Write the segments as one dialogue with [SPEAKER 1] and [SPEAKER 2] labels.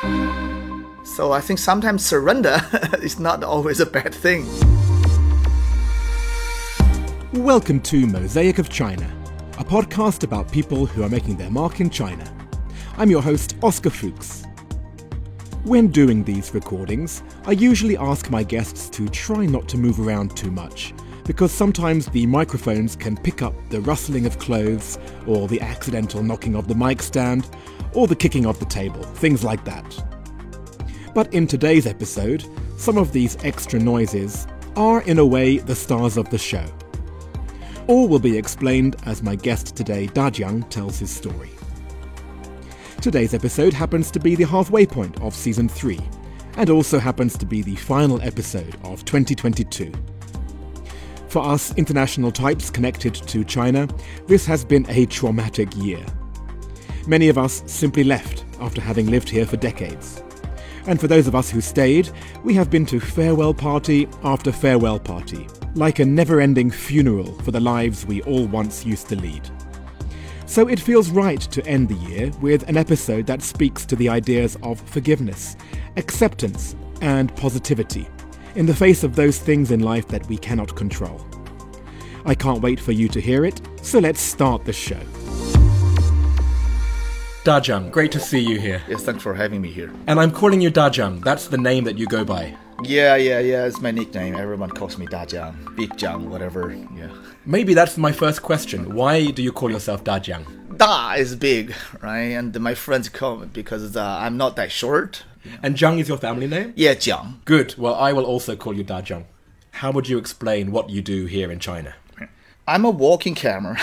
[SPEAKER 1] So I think sometimes surrender is not always a bad thing.
[SPEAKER 2] Welcome to Mosaic of China, a podcast about people who are making their mark in China. I'm your host, Oscar Fuchs. When doing these recordings, I usually ask my guests to try not to move around too much, because sometimes the microphones can pick up the rustling of clothes, or the accidental knocking of the mic stand, or the kicking of the table, things like that. But in today's episode, some of these extra noises are, in a way, the stars of the show. All will be explained as my guest today, Dajiang, tells his story. Today's episode happens to be the halfway point of season 3, and also happens to be the final episode of 2022. For us international types connected to China, this has been a traumatic year. Many of us simply left after having lived here for decades. And for those of us who stayed, we have been to farewell party after farewell party, like a never ending funeral for the lives we all once used to lead. So it feels right to end the year with an episode that speaks to the ideas of forgiveness, acceptance, and positivity in the face of those things in life that we cannot control. I can't wait for you to hear it, so let's start the show.
[SPEAKER 3] Dajiang, great to see you here.
[SPEAKER 1] Yes, thanks for having me here.
[SPEAKER 3] And I'm calling you Dajiang. That's the name that you go by.
[SPEAKER 1] Yeah, yeah, yeah. It's my nickname. Everyone calls me Dajiang, Big Jiang, whatever. Yeah.
[SPEAKER 3] Maybe that's my first question. Why do you call yourself Dajiang?
[SPEAKER 1] Da is big, right? And my friends call me because uh, I'm not that short.
[SPEAKER 3] And Jiang is your family name?
[SPEAKER 1] Yeah, Jiang.
[SPEAKER 3] Good. Well, I will also call you Dajiang. How would you explain what you do here in China?
[SPEAKER 1] I'm a walking camera.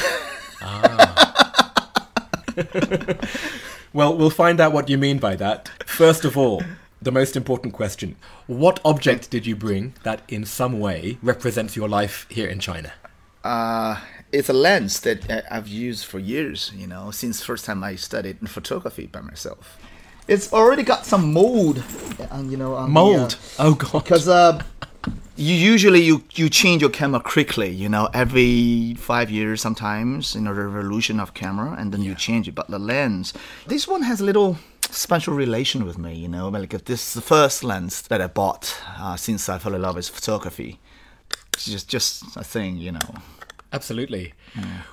[SPEAKER 3] Well, we'll find out what you mean by that. First of all, the most important question What object did you bring that in some way represents your life here in China?
[SPEAKER 1] uh, it's a lens that I've used for years, you know, since first time I studied photography by myself. It's already got some mold, and you know, on the,
[SPEAKER 3] Mold.
[SPEAKER 1] uh,
[SPEAKER 3] oh, God.
[SPEAKER 1] because uh, you usually you you change your camera quickly you know every five years sometimes in a revolution of camera and then you change it but the lens this one has a little special relation with me you know like this is the first lens that i bought uh, since i fell in love with photography it's just just a thing you know
[SPEAKER 3] Absolutely.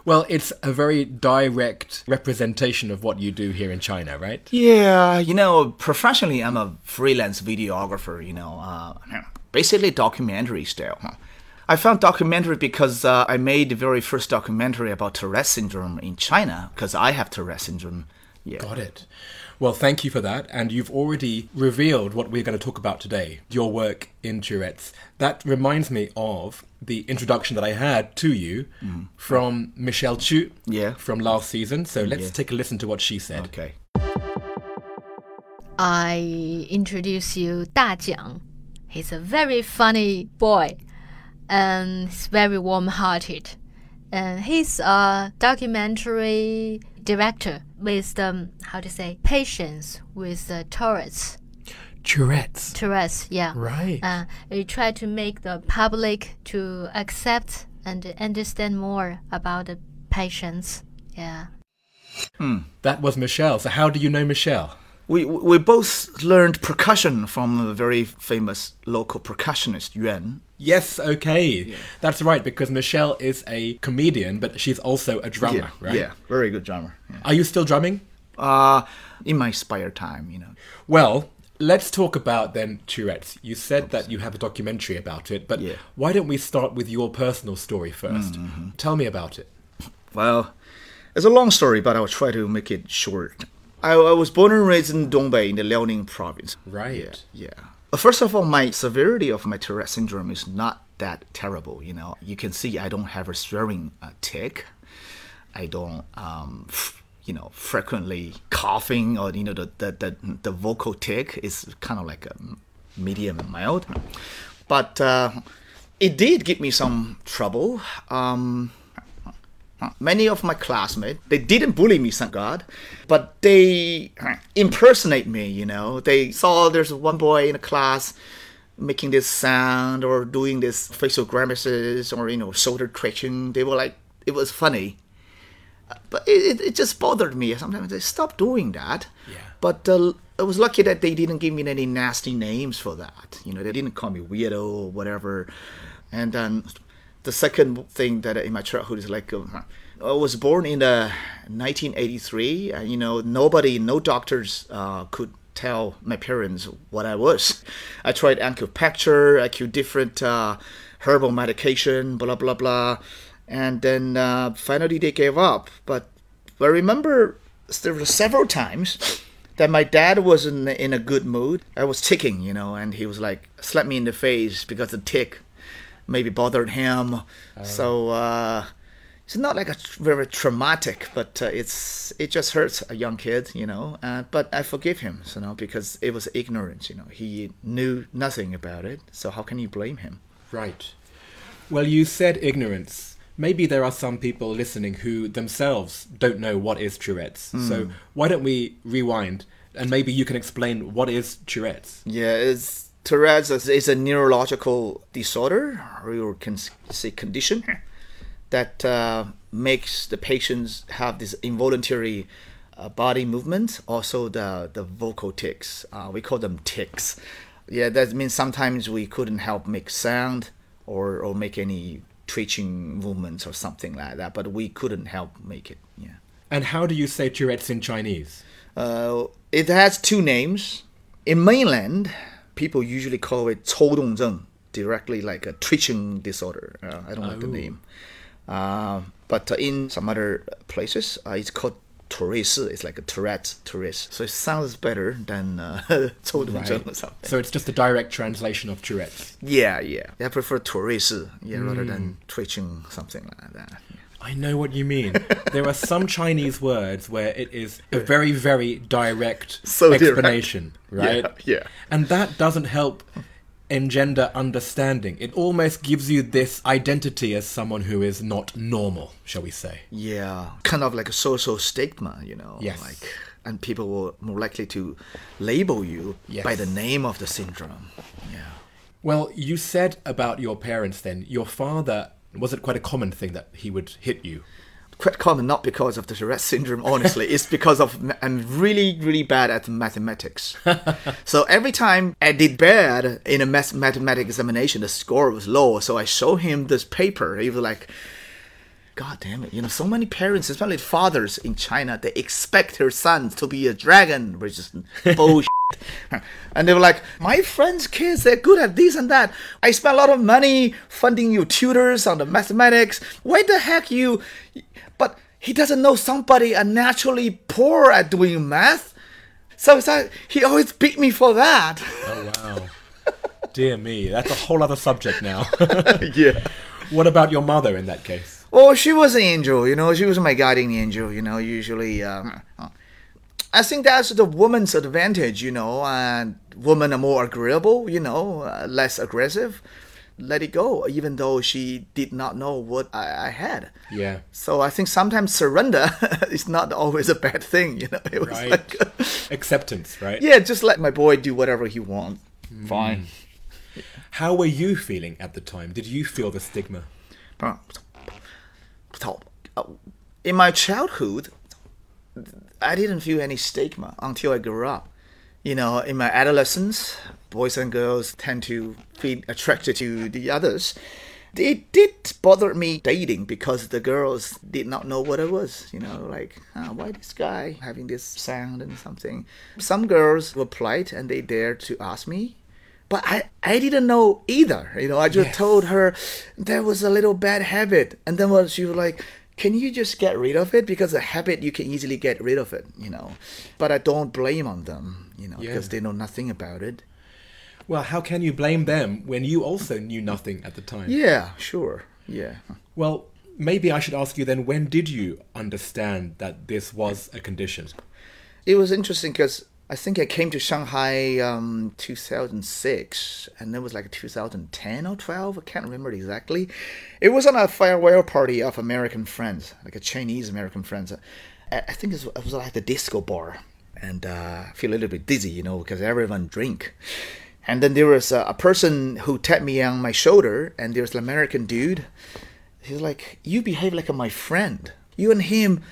[SPEAKER 3] Well, it's a very direct representation of what you do here in China, right?
[SPEAKER 1] Yeah, you know, professionally, I'm a freelance videographer. You know, uh, basically documentary style. huh. I found documentary because uh, I made the very first documentary about Tourette syndrome in China because I have Tourette syndrome. Yeah.
[SPEAKER 3] Got it. Well, thank you for that. And you've already revealed what we're going to talk about today your work in Tourette's. That reminds me of the introduction that I had to you from Michelle Chu
[SPEAKER 1] Yeah.
[SPEAKER 3] from last season. So let's
[SPEAKER 1] Yeah.
[SPEAKER 3] take a listen to what she said.
[SPEAKER 1] Okay.
[SPEAKER 4] I introduce you Da Jiang. He's a very funny boy and he's very warm hearted. And he's a documentary director with um, how to say patience with uh, Tourette's.
[SPEAKER 3] Tourette's.
[SPEAKER 4] Tourette's, yeah.
[SPEAKER 3] Right.
[SPEAKER 4] Uh, we try to make the public to accept and understand more about the patients. Yeah.
[SPEAKER 3] That was Michelle. So, how do you know Michelle?
[SPEAKER 1] We we both learned percussion from a very famous local percussionist Yuan.
[SPEAKER 3] Yes, okay. That's right, because Michelle is a comedian, but she's also a drummer,
[SPEAKER 1] yeah,
[SPEAKER 3] right?
[SPEAKER 1] yeah, very good drummer. Yeah.
[SPEAKER 3] Are you still drumming?
[SPEAKER 1] Uh, in my spare time, you know.
[SPEAKER 3] Well, let's talk about then Tourette's. You said that you have a documentary about it, but
[SPEAKER 1] Yeah.
[SPEAKER 3] why don't we start with your personal story 1st
[SPEAKER 1] Mm-hmm.
[SPEAKER 3] Tell me about it.
[SPEAKER 1] Well, it's a long story, but I'll try to make it short. I, I was born and raised in Dongbei in the Liaoning province.
[SPEAKER 3] Right.
[SPEAKER 1] Yeah. Uh, First of all, my severity of my Tourette syndrome is not that terrible. You know, you can see I don't have a swearing uh, tick. I don't, um, f- you know, frequently coughing or you know the the the, the vocal tick is kind of like a medium and mild. But uh, it did give me some trouble. Um, many of my classmates they didn't bully me thank god but they impersonate me you know they saw there's one boy in a class making this sound or doing this facial grimaces or you know shoulder twitching they were like it was funny but it, it, just bothered me sometimes they stop doing that
[SPEAKER 3] Yeah.
[SPEAKER 1] But uh, I was lucky that they didn't give me any nasty names for that. You know, they didn't call me weirdo or whatever. And then the second thing that in my childhood is like, uh, I was born in uh, 1983, and you know, nobody, no doctors uh, could tell my parents what I was. I tried acupuncture, I tried different uh, herbal medication, blah blah blah, and then uh, finally they gave up. But I remember there were several times that my dad was in in a good mood. I was ticking, you know, and he was like slapped me in the face because the tick maybe bothered him. So uh, it's not like a very traumatic, but uh, it's it just hurts a young kid, you know. Uh, but I forgive him, you know, because it was ignorance, you know. He knew nothing about it, so how can you blame him?
[SPEAKER 3] Right. Well, you said ignorance. Maybe there are some people listening who themselves don't know what is Tourette's. So why don't we rewind and maybe you can explain what is Tourette's?
[SPEAKER 1] Yeah, it's Tourette's is, a neurological disorder, or you can say condition, that uh, makes the patients have this involuntary uh, body movement, also the, the vocal tics. Uh, we call them tics. Yeah, that means sometimes we couldn't help make sound or, or make any twitching movements or something like that, but we couldn't help make it. Yeah.
[SPEAKER 3] And how do you say Tourette's in Chinese?
[SPEAKER 1] Uh, it has two names. In mainland, people usually call it 抽动症, directly like a twitching disorder. Uh, I don't like the
[SPEAKER 3] Oh.
[SPEAKER 1] name. Uh, but uh, in some other places, uh, it's called Tourette. It's like a Tourette, Tourette. So it sounds better than uh, 抽动症or something.
[SPEAKER 3] So it's just a direct translation of Tourette's.
[SPEAKER 1] yeah, yeah. I prefer Tourette, yeah, rather than twitching, something like that.
[SPEAKER 3] I know what you mean. there are some Chinese words where it is a very, very direct
[SPEAKER 1] So direct.
[SPEAKER 3] explanation, right?
[SPEAKER 1] Yeah, yeah.
[SPEAKER 3] And that doesn't help engender understanding. It almost gives you this identity as someone who is not normal, shall we say.
[SPEAKER 1] Yeah, kind of like a social stigma, you know.
[SPEAKER 3] Yes.
[SPEAKER 1] Like, and people were more likely to label you
[SPEAKER 3] Yes.
[SPEAKER 1] by the name of the syndrome. Yeah.
[SPEAKER 3] Well, you said about your parents then, your father, was it quite a common thing that he would hit you?
[SPEAKER 1] Quite common, not because of the Tourette syndrome, honestly. it's because of I'm really, really bad at mathematics. so every time I did bad in a math- mathematics examination, the score was low. So I show him this paper. He was like, God damn it. You know, so many parents, especially fathers in China, they expect their sons to be a dragon, which is bullshit. and they were like, my friends' kids, they're good at this and that. I spent a lot of money funding you tutors on the mathematics. Why the heck you. But he doesn't know somebody are naturally poor at doing math. So like, he always beat me for that.
[SPEAKER 3] Oh, wow. Dear me, that's a whole other subject now.
[SPEAKER 1] yeah.
[SPEAKER 3] what about your mother in that case?
[SPEAKER 1] Well, she was an angel, you know. She was my guiding angel, you know. Usually, um, I think that's the woman's advantage, you know. And women are more agreeable, you know, uh, less aggressive. Let it go, even though she did not know what I, I had.
[SPEAKER 3] Yeah.
[SPEAKER 1] So I think sometimes surrender is not always a bad thing, you know. It was
[SPEAKER 3] Right.
[SPEAKER 1] like,
[SPEAKER 3] Acceptance, right?
[SPEAKER 1] yeah, just let my boy do whatever he wants. Fine.
[SPEAKER 3] How were you feeling at the time? Did you feel the stigma?
[SPEAKER 1] In my childhood, I didn't feel any stigma until I grew up. You know, in my adolescence, boys and girls tend to feel attracted to the others. It did bother me dating because the girls did not know what I was. You know, like, ah, why this guy having this sound and something. Some girls were polite and they dared to ask me. But I, I didn't know either. You know, I just
[SPEAKER 3] Yes.
[SPEAKER 1] told her there was a little bad habit. And then when she was like, can you just get rid of it? Because a habit, you can easily get rid of it, you know. But I don't blame on them, you know,
[SPEAKER 3] Yeah.
[SPEAKER 1] because they know nothing about it.
[SPEAKER 3] Well, how can you blame them when you also knew nothing at the time?
[SPEAKER 1] Yeah, sure. Yeah.
[SPEAKER 3] Well, maybe I should ask you then when did you understand that this was a condition?
[SPEAKER 1] It was interesting because I think I came to Shanghai um 2006 and it was like 2010 or 12 I can't remember exactly. It was on a farewell party of American friends like a Chinese American friends. I, think it was, it was like the disco bar and uh, I feel a little bit dizzy you know because everyone drink. And then there was a, a person who tapped me on my shoulder and there's an American dude. He's like you behave like my friend. You and him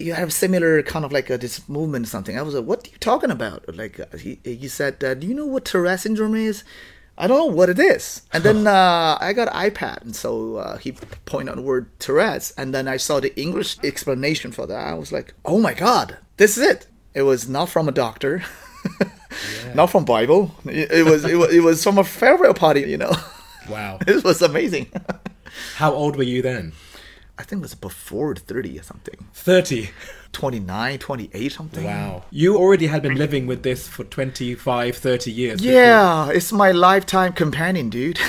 [SPEAKER 1] you have similar kind of like uh, this movement or something. I was like, what are you talking about? Like uh, he, he said, uh, do you know what Tourette syndrome is? I don't know what it is. And then uh, I got an iPad, and so uh, he pointed out the word Tourette's, and then I saw the English explanation for that. I was like, oh my god, this is it. It was not from a doctor, not from Bible. It, it was it was it was from a farewell party. You know,
[SPEAKER 3] Wow.
[SPEAKER 1] this was amazing.
[SPEAKER 3] How old were you then?
[SPEAKER 1] I think it was before thirty or something,
[SPEAKER 3] 30.
[SPEAKER 1] 29, 28 something.
[SPEAKER 3] Wow. You already had been living with this for 25, 30 years. before-
[SPEAKER 1] Yeah, it's my lifetime companion, dude.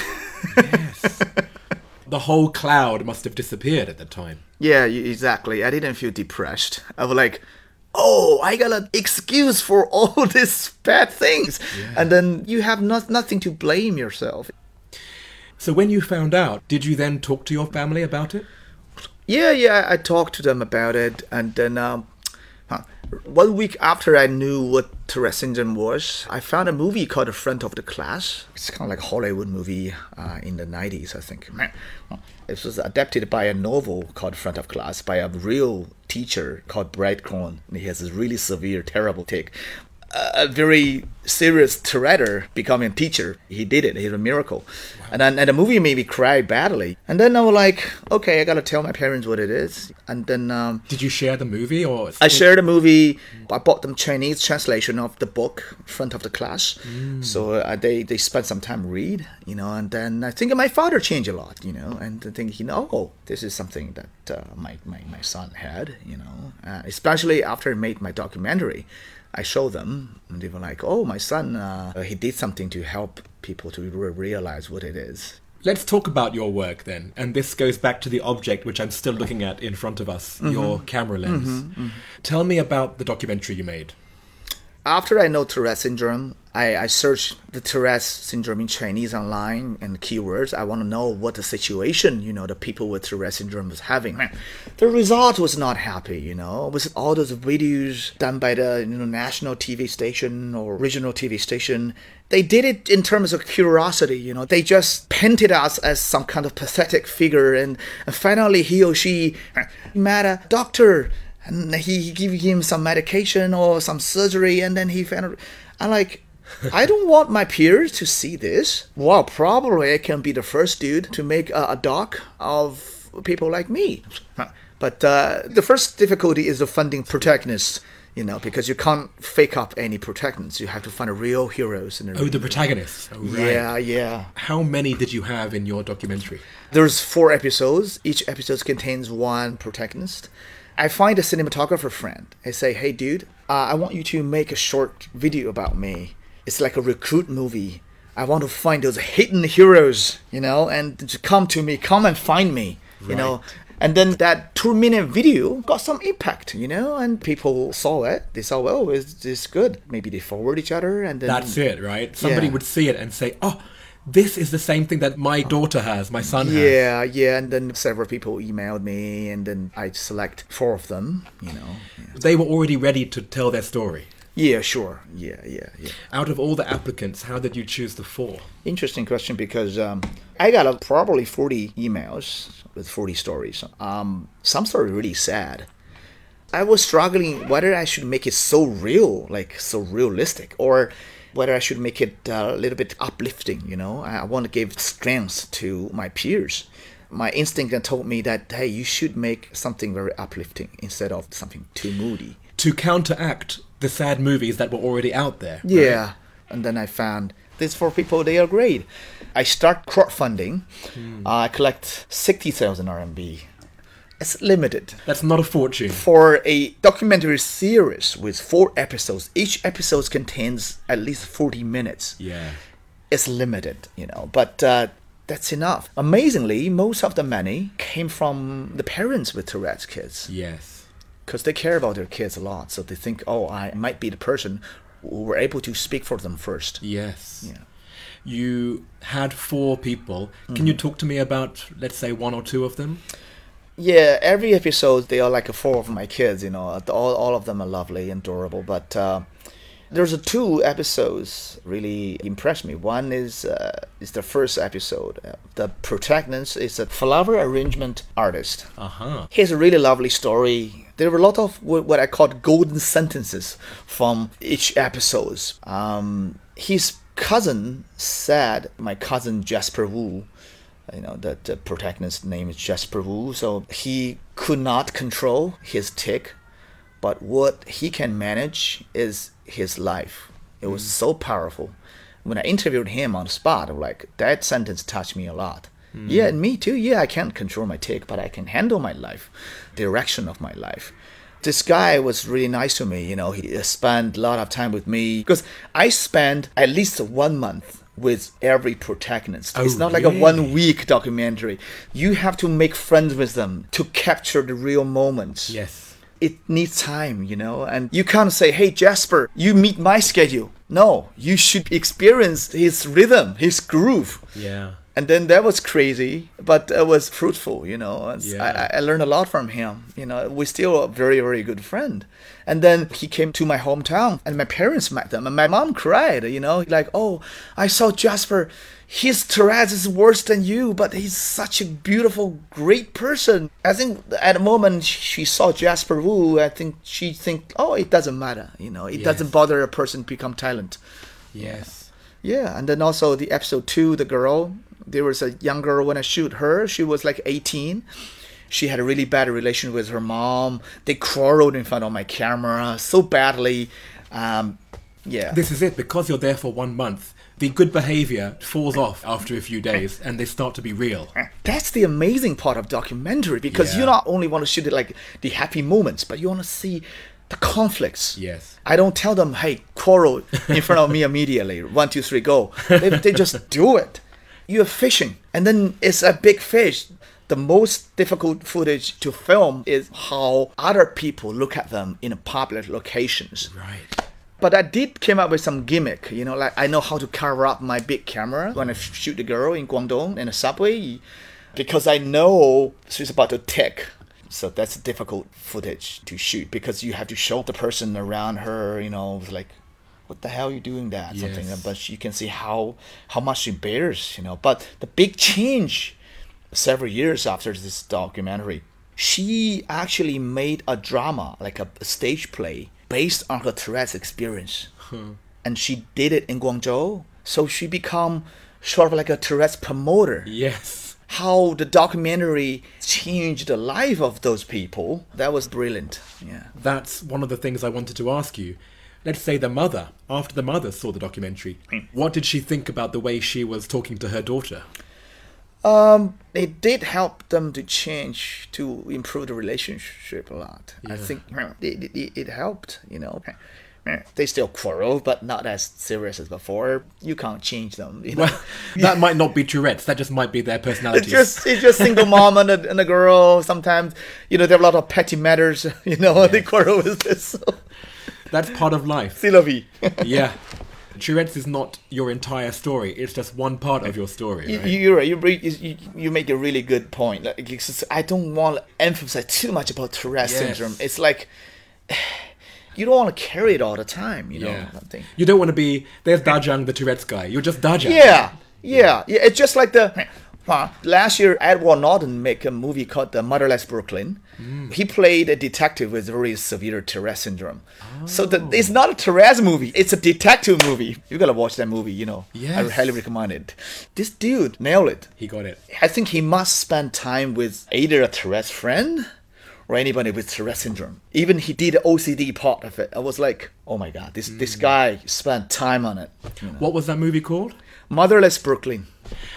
[SPEAKER 1] Yes.
[SPEAKER 3] the whole cloud must have disappeared at the time.
[SPEAKER 1] Yeah, exactly. I didn't feel depressed. I was like, oh, I got an excuse for all these bad things. And then you have not, nothing to blame yourself.
[SPEAKER 3] So when you found out, did you then talk to your family about it?
[SPEAKER 1] Yeah, yeah, I talked to them about it. And then um, one week after I knew what Tourette was, I found a movie called The Front of the Class. It's kind of like a Hollywood movie uh, in the 90s, I think. It was adapted by a novel called Front of Class by a real teacher called Brad Cohen. He has this really severe, terrible tick. A very serious Tourette becoming a teacher. He did it. It's a miracle. And then and the movie made me cry badly. And then I was like, okay, I gotta tell my parents what it is. And then um,
[SPEAKER 3] Did you share the movie or
[SPEAKER 1] I shared a movie. I bought them Chinese translation of the book, front of the class. So uh, they they spent some time read, you know. And then I think my father changed a lot, you know. And I think you know, oh, this is something that uh, my, my my son had, you know. Uh, especially after I made my documentary, I show them, and they were like, oh, my son, uh, uh, he did something to help people to re- realize what it is.
[SPEAKER 3] Let's talk about your work then. And this goes back to the object which I'm still looking at in front of us, mm-hmm. your camera lens. Mm-hmm. Mm-hmm. Tell me about the documentary you made.
[SPEAKER 1] After I know Tourette syndrome, I, I searched the Tourette syndrome in Chinese online and keywords. I want to know what the situation, you know, the people with Tourette syndrome was having. The result was not happy, you know, with all those videos done by the you know, national TV station or regional TV station. They did it in terms of curiosity, you know. They just painted us as some kind of pathetic figure, and, and finally he or she met a doctor and he, give him some medication or some surgery and then he found i'm like i don't want my peers to see this well probably i can be the first dude to make a, a doc of people like me but uh, the first difficulty is the funding protagonists you know because you can't fake up any protagonists you have to find a real heroes in
[SPEAKER 3] Oh, the protagonist. Oh, right.
[SPEAKER 1] yeah yeah
[SPEAKER 3] How many did you have in your documentary?
[SPEAKER 1] There's four episodes. Each episode contains one protagonist. I find a cinematographer friend. I say, "Hey, dude, uh, I want you to make a short video about me. It's like a recruit movie. I want to find those hidden heroes, you know, and to come to me, come and find me, you know." And then that two-minute video got some impact, you know, and people saw it. They saw, "Oh, is this good?" Maybe they forward each other, and then
[SPEAKER 3] That's it, right? Somebody
[SPEAKER 1] Yeah.
[SPEAKER 3] would see it and say, oh, this is the same thing that my daughter has, my son has.
[SPEAKER 1] Yeah, yeah, and then several people emailed me, and then I select four of them. You know. Yeah,
[SPEAKER 3] They were already ready to tell their story.
[SPEAKER 1] yeah sure. Yeah, yeah, yeah.
[SPEAKER 3] Out of all the applicants, how did you choose the four?
[SPEAKER 1] Interesting question because um, I got uh, probably forty emails with forty stories. Um, some story really sad. I was struggling whether I should make it so real, like so realistic, or whether I should make it a little bit uplifting. You know, I, want to give strength to my peers. My instinct told me that hey, you should make something very uplifting instead of something too moody.
[SPEAKER 3] To counteract the sad movies that were already out there. right?
[SPEAKER 1] Yeah, and then I found this for people they are great. I start crowdfunding. Uh, I collect sixty thousand RMB. It's limited
[SPEAKER 3] That's not a fortune.
[SPEAKER 1] for a documentary series with four episodes. Each episode contains at least forty minutes.
[SPEAKER 3] Yeah.
[SPEAKER 1] It's limited, you know, but uh, that's enough. Amazingly, most of the money came from the parents with Tourette's kids
[SPEAKER 3] Yes.
[SPEAKER 1] because they care about their kids a lot. So they think, oh, I might be the person who were able to speak for them first.
[SPEAKER 3] Yes.
[SPEAKER 1] Yeah.
[SPEAKER 3] You had four people. Can you talk to me about, let's say, one or two of them?
[SPEAKER 1] Yeah, every episode they are like four of my kids. You know, all all of them are lovely and adorable. But uh, there's a two episodes really impressed me. One is uh, is the first episode. Uh, the protagonist is a flower arrangement artist.
[SPEAKER 3] Uh huh.
[SPEAKER 1] He has a really lovely story. There were a lot of what I called golden sentences from each episodes. Um, his cousin said, my cousin Jasper Wu, you know, the, the protagonist's name is Jasper Wu, so he could not control his tick, but what he can manage is his life. It was mm. so powerful. When I interviewed him on the spot, I'm like, that sentence touched me a lot. Mm. Yeah, and me too. Yeah, I can't control my tick, but I can handle my life, direction of my life. This guy was really nice to me. You know, he spent a lot of time with me because I spent at least one month with every protagonist.
[SPEAKER 3] Oh,
[SPEAKER 1] it's not like a one week documentary. You have to make friends with them to capture the real moments
[SPEAKER 3] Yes.
[SPEAKER 1] it needs time, you know, and you can't say, "Hey Jasper, you meet my schedule." No, you should experience his rhythm, his groove.
[SPEAKER 3] Yeah.
[SPEAKER 1] And then that was crazy, but it was fruitful, you know. And
[SPEAKER 3] Yeah.
[SPEAKER 1] I, I learned a lot from him. You know, we're still a very, very good friend. And then he came to my hometown, and my parents met them, and my mom cried. You know, like, "Oh, I saw Jasper. His Tourette's is worse than you, but he's such a beautiful, great person." I think at the moment she saw Jasper Wu, I think she think, "Oh, it doesn't matter. You know, it
[SPEAKER 3] Yes.
[SPEAKER 1] doesn't bother a person become talent."
[SPEAKER 3] Yes.
[SPEAKER 1] Yeah, and then also the episode two, the girl. There was a young girl when I shoot her. She was like 18. She had a really bad relation with her mom. They quarreled in front of my camera so badly. Um, yeah.
[SPEAKER 3] This is it. Because you're there for one month, the good behavior falls off after a few days, and they start to be real.
[SPEAKER 1] That's the amazing part of documentary because you not only want to shoot it like the happy moments, but you want to see the conflicts.
[SPEAKER 3] Yes.
[SPEAKER 1] I don't tell them, hey, quarrel in front of me immediately. One, two, three, go. They, they just do it. You're fishing, and then it's a big fish. The most difficult footage to film is how other people look at them in public locations.
[SPEAKER 3] Right.
[SPEAKER 1] But I did came up with some gimmick, you know, like I know how to cover up my big camera when I shoot the girl in Guangdong in a subway, because I know she's about to tick. So that's difficult footage to shoot because you have to show the person around her, you know, like, what the hell are you doing that? Something, but you can see how how much she bears, you know. But the big change, several years after this documentary, she actually made a drama, like a, a stage play, based on her Tourette's experience, hmm. and she did it in Guangzhou. So she become sort of like a Tourette's promoter
[SPEAKER 3] Yes.
[SPEAKER 1] how the documentary changed the life of those people. That was brilliant. Yeah.
[SPEAKER 3] That's one of the things I wanted to ask you. Let's say the mother, after the mother saw the documentary, what did she think about the way she was talking to her daughter?
[SPEAKER 1] Um, it did help them to change to improve the relationship a lot. I think it, it, it helped. You know, they still quarrel, but not as serious as before. You can't change them. You know?
[SPEAKER 3] Well, that might not be Tourette's. That just might be their
[SPEAKER 1] It's
[SPEAKER 3] personalities.
[SPEAKER 1] just it's just single mom and a, and a girl. Sometimes you know there are a lot of petty matters. You know they quarrel with this. So.
[SPEAKER 3] That's part of life.
[SPEAKER 1] C'est la vie.
[SPEAKER 3] yeah. Tourette's is not your entire story. It's just one part of your story.
[SPEAKER 1] You-
[SPEAKER 3] Right?
[SPEAKER 1] You're right. You, you, you make a really good point. Like, I don't want to emphasize too much about Tourette's
[SPEAKER 3] Yes.
[SPEAKER 1] syndrome. It's like you don't want to carry it all the time. You know,
[SPEAKER 3] yeah.
[SPEAKER 1] something.
[SPEAKER 3] You don't want to be. There's Dajiang, the Tourette's guy. You're just Dajiang.
[SPEAKER 1] Yeah, yeah, yeah. It's just like the. Huh. Last year, Edward Norton made a movie called The Motherless Brooklyn.
[SPEAKER 3] Mm.
[SPEAKER 1] He played a detective with very severe Tourette syndrome. So the, it's not a Tourette's movie; it's a detective movie. You gotta watch that movie. You know, I highly recommend it. This dude nailed it.
[SPEAKER 3] He got it.
[SPEAKER 1] I think he must spend time with either a Tourette's friend or anybody with Tourette's syndrome. Even he did the OCD part of it. I was like, oh my god, this this guy spent time on it. you know.
[SPEAKER 3] What was that movie called?
[SPEAKER 1] Motherless Brooklyn,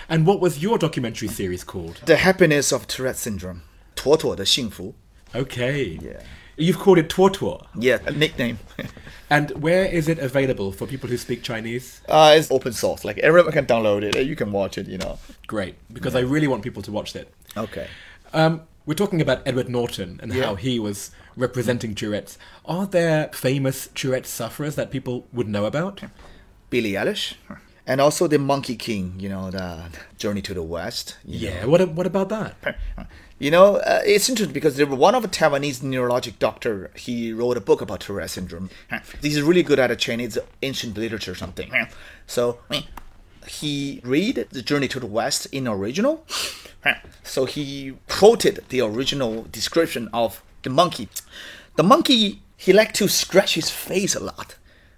[SPEAKER 3] and what was your documentary series called?
[SPEAKER 1] The Happiness of Tourette Syndrome. 妥妥的幸福.
[SPEAKER 3] Okay.
[SPEAKER 1] Yeah.
[SPEAKER 3] You've called it Tuotuo.
[SPEAKER 1] Yeah, a nickname.
[SPEAKER 3] and where is it available for people who speak Chinese?
[SPEAKER 1] Uh, it's open source. Like everyone can download it. You can watch it. You know.
[SPEAKER 3] Great, because yeah. I really want people to watch it.
[SPEAKER 1] Okay.
[SPEAKER 3] Um, we're talking about Edward Norton and
[SPEAKER 1] yeah.
[SPEAKER 3] how he was representing Tourette's. Are there famous Tourette sufferers that people would know about?
[SPEAKER 1] Billie Eilish and also the Monkey King. You know, the Journey to the West. you know.
[SPEAKER 3] Yeah. What What about that?
[SPEAKER 1] You know, uh, it's interesting because there was one of a Taiwanese neurologic doctor. He wrote a book about Tourette syndrome. He's really good at a Chinese ancient literature or something. So he read the Journey to the West in original. So he quoted the original description of the monkey. The monkey, he liked to scratch his face a lot.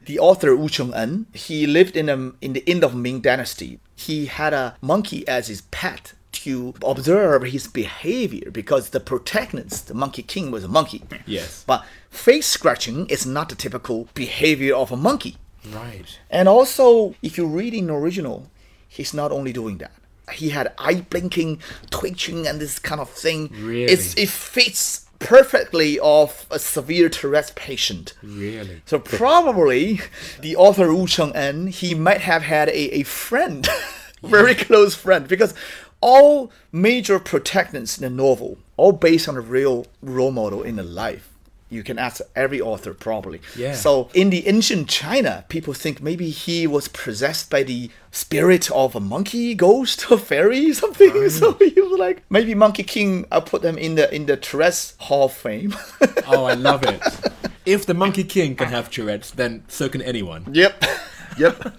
[SPEAKER 1] The author Wu Cheng-en, he lived in, a, in the end of Ming Dynasty. He had a monkey as his pet to observe his behavior because the protagonist, the Monkey King, was a monkey.
[SPEAKER 3] Yes.
[SPEAKER 1] But face scratching is not the typical behavior of a monkey.
[SPEAKER 3] Right.
[SPEAKER 1] And also, if you read in original, he's not only doing that. He had eye blinking, twitching, and this kind of thing.
[SPEAKER 3] Really?
[SPEAKER 1] It's, it fits perfectly of a severe Tourette's patient.
[SPEAKER 3] Really?
[SPEAKER 1] So probably the author Wu Cheng-en, he might have had a, a friend, very close friend, because all major protagonists in the novel, all based on a real role model in the life. You can ask every author probably.
[SPEAKER 3] Yeah.
[SPEAKER 1] So in the ancient China, people think maybe he was possessed by the spirit of a monkey, ghost, or fairy, something. So he was like, maybe Monkey King. I'll put them in the in the Tourette's Hall of Fame.
[SPEAKER 3] Oh, I love it. if the Monkey King can have Tourette's, then so can anyone.
[SPEAKER 1] yep. Yep.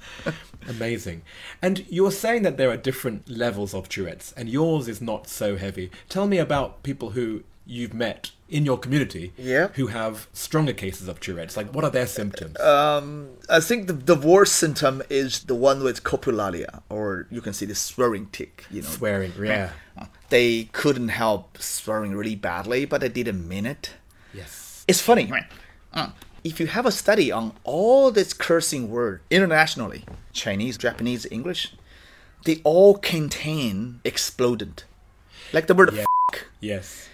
[SPEAKER 3] Amazing. And you're saying that there are different levels of Tourette's, and yours is not so heavy. Tell me about people who you've met in your community
[SPEAKER 1] Yeah.
[SPEAKER 3] who have stronger cases of Tourette's. Like, what are their symptoms?
[SPEAKER 1] I think the, the worst symptom is the one with coprolalia, or you can see the swearing tick. You know,
[SPEAKER 3] Swearing, yeah.
[SPEAKER 1] they couldn't help swearing really badly, but they didn't mean it.
[SPEAKER 3] Yes.
[SPEAKER 1] It's funny. Uh, If you have a study on all this cursing word internationally, Chinese, Japanese, English, they all contain explodent, like the word
[SPEAKER 3] Yeah.
[SPEAKER 1] f-
[SPEAKER 3] Yes.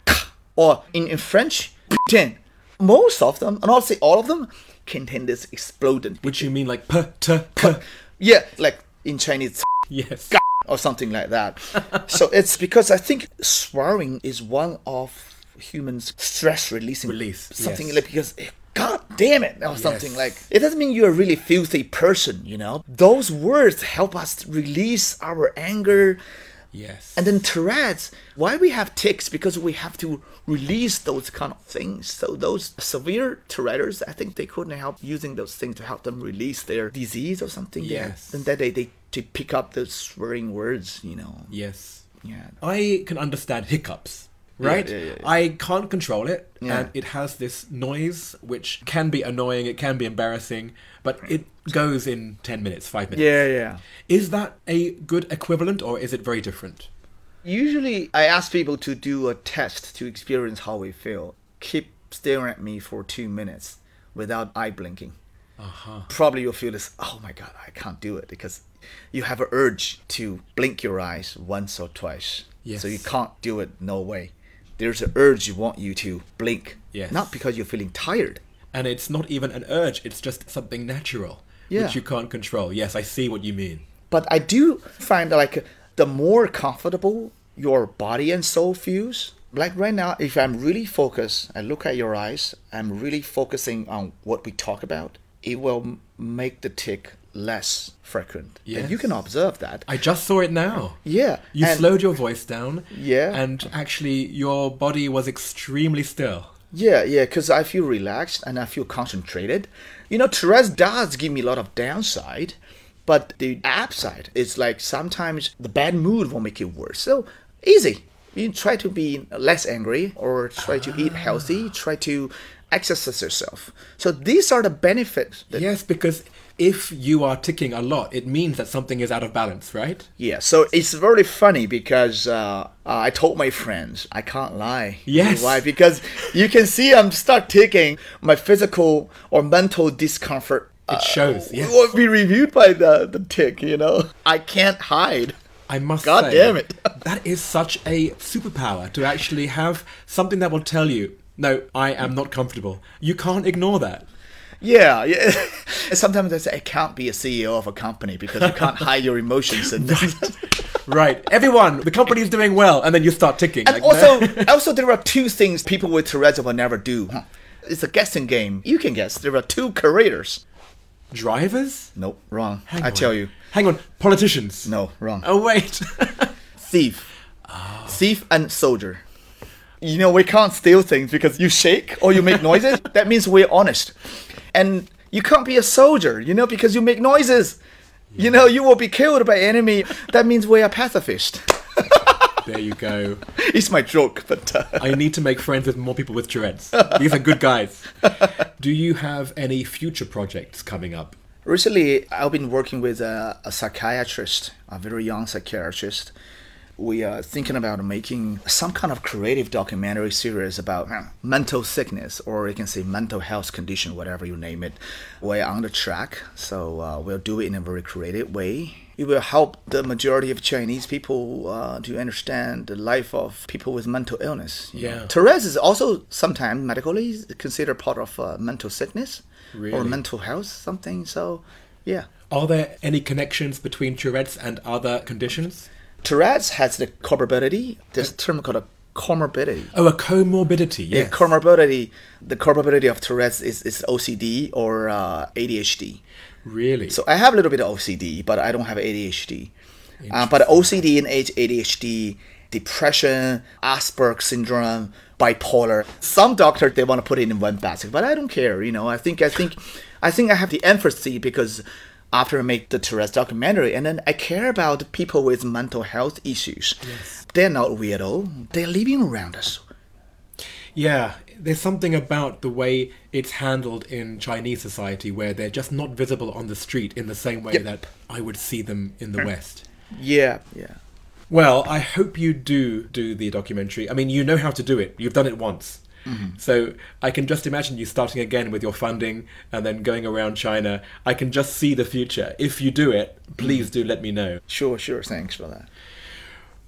[SPEAKER 1] Or in, in French, putain. Most of them, and I'll say all of them, contain this explodent.
[SPEAKER 3] Which you mean like p, t, k.
[SPEAKER 1] Yeah, like in Chinese,
[SPEAKER 3] Yes.
[SPEAKER 1] or something like that. so it's because I think swearing is one of humans' stress releasing
[SPEAKER 3] Release,
[SPEAKER 1] something
[SPEAKER 3] yes.
[SPEAKER 1] like because eh, God damn it or something
[SPEAKER 3] Yes.
[SPEAKER 1] like it doesn't mean you're a really filthy person, you know. Those words help us release our anger.
[SPEAKER 3] Yes.
[SPEAKER 1] And then Tourette's, why we have ticks? Because we have to release those kind of things. So those severe Tourette's, I think they couldn't help using those things to help them release their disease or something. Yeah.
[SPEAKER 3] Yes.
[SPEAKER 1] And then they, they to pick up those swearing words, you know.
[SPEAKER 3] Yes.
[SPEAKER 1] Yeah.
[SPEAKER 3] I can understand hiccups, right?
[SPEAKER 1] yeah, yeah, yeah.
[SPEAKER 3] I can't control it, and it has this noise which can be annoying, it can be embarrassing, but it goes in 10 minutes, 5 minutes.
[SPEAKER 1] Yeah, yeah.
[SPEAKER 3] Is that a good equivalent, or is it very different?
[SPEAKER 1] Usually, I ask people to do a test to experience how we feel. Keep staring at me for two minutes without eye blinking.
[SPEAKER 3] Uh-huh.
[SPEAKER 1] Probably you'll feel this. Oh my god, I can't do it because you have an urge to blink your eyes once or twice. Yes. So you can't do it. No way. There's an urge you want you to blink.
[SPEAKER 3] Yes.
[SPEAKER 1] Not because you're feeling tired.
[SPEAKER 3] And it's not even an urge, it's just something natural,
[SPEAKER 1] Yeah.
[SPEAKER 3] which you can't control. Yes, I see what you mean.
[SPEAKER 1] But I do find that, like the more comfortable your body and soul feels. Like right now, if I'm really focused, I look at your eyes, I'm really focusing on what we talk about, it will make the tick less frequent. And you can observe that.
[SPEAKER 3] I just saw it now.
[SPEAKER 1] Yeah.
[SPEAKER 3] You
[SPEAKER 1] and-
[SPEAKER 3] slowed your voice down.
[SPEAKER 1] Yeah.
[SPEAKER 3] And actually, your body was extremely still.
[SPEAKER 1] Yeah, yeah, because I feel relaxed and I feel concentrated. You know, Tourette's does give me a lot of downside, but the upside is like sometimes the bad mood will make it worse. So easy. You try to be less angry or try to eat healthy, ah. try to exercise yourself. So these are the benefits. That,
[SPEAKER 3] Yes, because if you are ticking a lot, it means that something is out of balance, right?
[SPEAKER 1] Yeah, so it's very funny because uh, uh, I told my friends I can't lie.
[SPEAKER 3] Yes.
[SPEAKER 1] Why? Because you can see I'm start ticking. my physical or mental discomfort.
[SPEAKER 3] It shows, yes.
[SPEAKER 1] Will be reviewed by the the tick. You know, I can't hide.
[SPEAKER 3] I must
[SPEAKER 1] God
[SPEAKER 3] say,
[SPEAKER 1] damn it.
[SPEAKER 3] that is such a superpower to actually have something that will tell you, no, I am not comfortable. You can't ignore that.
[SPEAKER 1] Yeah, yeah. Sometimes I say I can't be a CEO of a company because you can't hide your emotions and.
[SPEAKER 3] Right. Everyone, the company is doing well, and then you start ticking.
[SPEAKER 1] And
[SPEAKER 3] like,
[SPEAKER 1] also, also there are two things people with Tourette's will never do. It's a guessing game. You can guess. There are two careers.
[SPEAKER 3] drivers?
[SPEAKER 1] Nope, wrong.
[SPEAKER 3] Hang
[SPEAKER 1] I
[SPEAKER 3] on.
[SPEAKER 1] tell you.
[SPEAKER 3] Hang on, politicians.
[SPEAKER 1] No, wrong.
[SPEAKER 3] Oh wait.
[SPEAKER 1] Thief. Thief and soldier. You know, we can't steal things because you shake or you make noises. that means we're honest. And you can't be a soldier, you know, because you make noises. You know, you will be killed by enemy. That means we are pacifist.
[SPEAKER 3] There you go.
[SPEAKER 1] it's my joke, but uh,
[SPEAKER 3] I need to make friends with more people with Tourette's. These are good guys. Do you have any future projects coming up?
[SPEAKER 1] recently I've been working with a, a psychiatrist, a very young psychiatrist. We are thinking about making some kind of creative documentary series about uh, mental sickness, or you can say mental health condition, whatever you name it. We're on the track, so uh, we'll do it in a very creative way. It will help the majority of Chinese people uh, to understand the life of people with mental illness. you know.
[SPEAKER 3] Yeah.
[SPEAKER 1] Tourette's is also sometimes medically considered part of uh, mental sickness or mental health, something. So, yeah.
[SPEAKER 3] Are there any connections between Tourette's and other conditions?
[SPEAKER 1] Tourette's has the comorbidity. There's a term called a comorbidity.
[SPEAKER 3] Oh, a comorbidity.
[SPEAKER 1] Yeah, comorbidity. The comorbidity of Tourette's is, is OCD or uh, ADHD.
[SPEAKER 3] really?
[SPEAKER 1] So I have a little bit of OCD, but I don't have ADHD. Uh, but OCD and ADHD, depression, Asperger's syndrome, bipolar. Some doctors they want to put it in one basket, but I don't care. You know, I think I think I think I have the empathy because after I make the Tourette's documentary, and then I care about people with mental health issues. Yes. They're not weirdo. They're living around us.
[SPEAKER 3] Yeah, there's something about the way it's handled in Chinese society where they're just not visible on the street in the same way
[SPEAKER 1] Yep.
[SPEAKER 3] that I would see them in the mm. West.
[SPEAKER 1] Yeah, yeah.
[SPEAKER 3] Well, I hope you do do the documentary. I mean, you know how to do it. You've done it once. Mm-hmm. So I can just imagine you starting again with your funding and then going around China. I can just see the future. If you do it, please mm-hmm. do let me know.
[SPEAKER 1] Sure, sure. Thanks for that.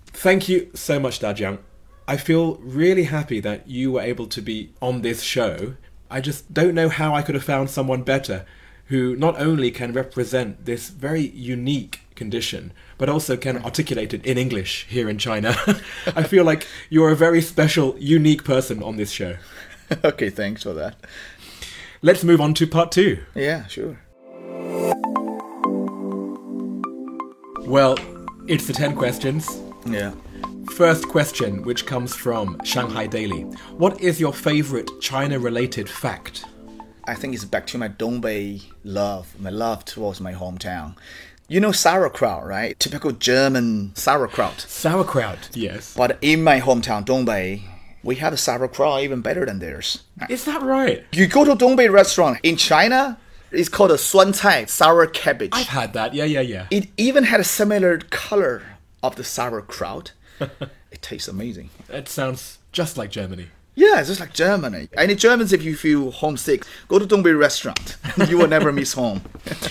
[SPEAKER 3] Thank you so much, Dajiang. I feel really happy that you were able to be on this show. I just don't know how I could have found someone better who not only can represent this very unique condition, but also can articulate it in English here in China. I feel like you're a very special, unique person on this show.
[SPEAKER 1] okay, thanks for that.
[SPEAKER 3] Let's move on to part two.
[SPEAKER 1] Yeah, sure.
[SPEAKER 3] Well, it's the 10 questions.
[SPEAKER 1] Yeah.
[SPEAKER 3] First question, which comes from Shanghai Daily. What is your favorite China related fact?
[SPEAKER 1] I think it's back to my Dongbei love, my love towards my hometown. You know sauerkraut, right? Typical German sauerkraut.
[SPEAKER 3] Sauerkraut. Yes.
[SPEAKER 1] But in my hometown, Dongbei, we have a sauerkraut even better than theirs.
[SPEAKER 3] Is that right?
[SPEAKER 1] You go to Dongbei restaurant in China, it's called a suan cai, sour cabbage.
[SPEAKER 3] I've had that. Yeah, yeah, yeah.
[SPEAKER 1] It even had a similar color of the sauerkraut. it tastes amazing.
[SPEAKER 3] It sounds just like Germany.
[SPEAKER 1] Yeah, it's just like Germany. Any Germans, if you feel homesick, go to Dongbei restaurant. you will never miss home.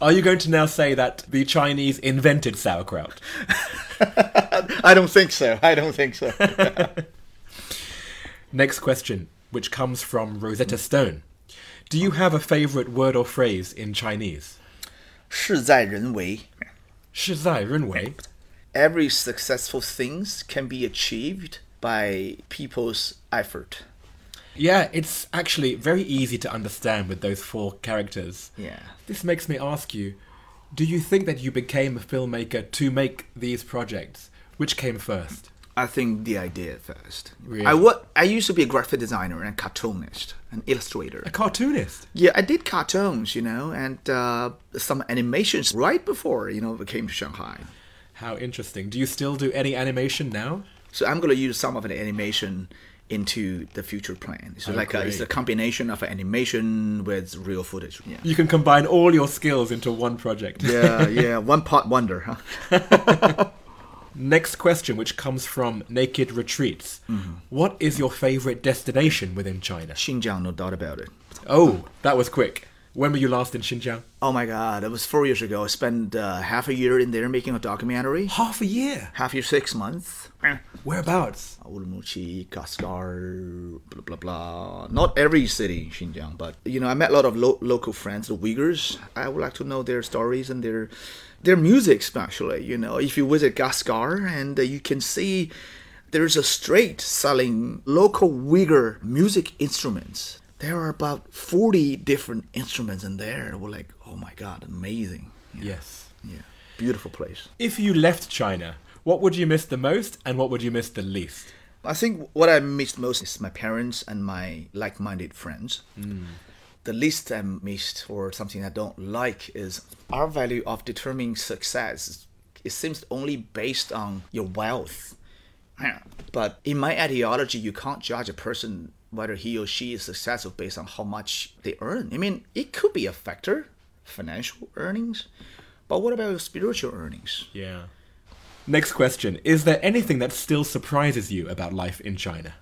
[SPEAKER 3] Are you going to now say that the Chinese invented sauerkraut?
[SPEAKER 1] I don't think so. I don't think so.
[SPEAKER 3] Next question, which comes from Rosetta Stone. Do you have a favorite word or phrase in Chinese?
[SPEAKER 1] 事在人为.
[SPEAKER 3] 是在人为.
[SPEAKER 1] Every successful things can be achieved by people's effort.
[SPEAKER 3] Yeah, it's actually very easy to understand with those four characters.
[SPEAKER 1] Yeah.
[SPEAKER 3] This makes me ask you do you think that you became a filmmaker to make these projects? Which came first?
[SPEAKER 1] I think the idea first.
[SPEAKER 3] Really?
[SPEAKER 1] I used to be a graphic designer and a cartoonist, an illustrator.
[SPEAKER 3] A cartoonist.
[SPEAKER 1] Yeah, I did cartoons, you know, and uh, some animations right before, you know, we came to Shanghai.
[SPEAKER 3] How interesting. Do you still do any animation now?
[SPEAKER 1] So I'm going to use some of the animation into the future plan. So
[SPEAKER 3] Oh,
[SPEAKER 1] like a, it's a combination of animation with real footage. Yeah.
[SPEAKER 3] You can combine all your skills into one project.
[SPEAKER 1] Yeah, yeah, one pot wonder, huh?
[SPEAKER 3] Next question, which comes from Naked Retreats. Mm-hmm. What is your favorite destination within China?
[SPEAKER 1] Xinjiang, no doubt about it.
[SPEAKER 3] Oh, that was quick. When were you last in Xinjiang?
[SPEAKER 1] Oh my god, it was four years ago. I spent uh, half a year in there making a documentary.
[SPEAKER 3] Half a year.
[SPEAKER 1] Half a year, six months.
[SPEAKER 3] Whereabouts?
[SPEAKER 1] Urumqi, Kashgar, blah blah blah. Not every city, in Xinjiang, but you know, I met a lot of lo- local friends, the Uyghurs. I would like to know their stories and their their music, especially. You know, if you visit Kashgar and uh, you can see there's a street selling local Uyghur music instruments. There are about forty different instruments in there. We're like, oh my god, amazing. Yeah,
[SPEAKER 3] Yes.
[SPEAKER 1] yeah, beautiful place.
[SPEAKER 3] If you left China, what would you miss the most and what would you miss the least?
[SPEAKER 1] I think what I missed most is my parents and my like-minded friends. Hmm. The least I missed, or something I don't like, is our value of determining success. It seems only based on your wealth. But in my ideology, you can't judge a person whether he or she is successful based on how much they earn. I mean, it could be a factor, financial earnings, but what about spiritual earnings?
[SPEAKER 3] Yeah. Next question. Is there anything that still surprises you about life in China?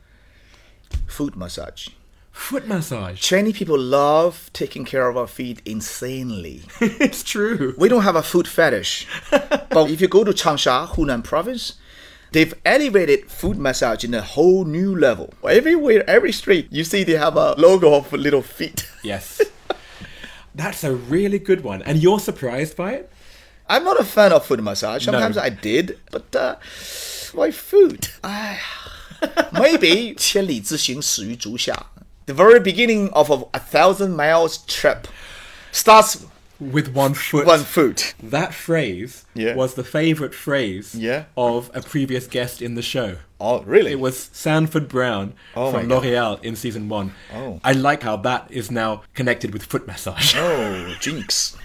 [SPEAKER 1] Foot massage.
[SPEAKER 3] Foot massage.
[SPEAKER 1] Chinese people love taking care of our feet insanely.
[SPEAKER 3] it's true.
[SPEAKER 1] we don't have a foot fetish. but if you go to Changsha, Hunan province, they've elevated foot massage in a whole new level. Everywhere, every street, you see they have a logo of little feet.
[SPEAKER 3] Yes. That's a really good one. And you're surprised by it?
[SPEAKER 1] I'm not a fan of foot massage. Sometimes
[SPEAKER 3] No.
[SPEAKER 1] I did, but uh, why foot? I, maybe 千里之行始于足下. The very beginning of a, a thousand miles trip starts
[SPEAKER 3] with one foot.
[SPEAKER 1] one foot.
[SPEAKER 3] That phrase
[SPEAKER 1] Yeah.
[SPEAKER 3] was the favorite phrase
[SPEAKER 1] Yeah.
[SPEAKER 3] of a previous guest in the show.
[SPEAKER 1] Oh, really?
[SPEAKER 3] It was Sanford Brown
[SPEAKER 1] Oh
[SPEAKER 3] from. L'Oreal in season one.
[SPEAKER 1] Oh.
[SPEAKER 3] I like how that is now connected with foot massage.
[SPEAKER 1] Oh, jinx.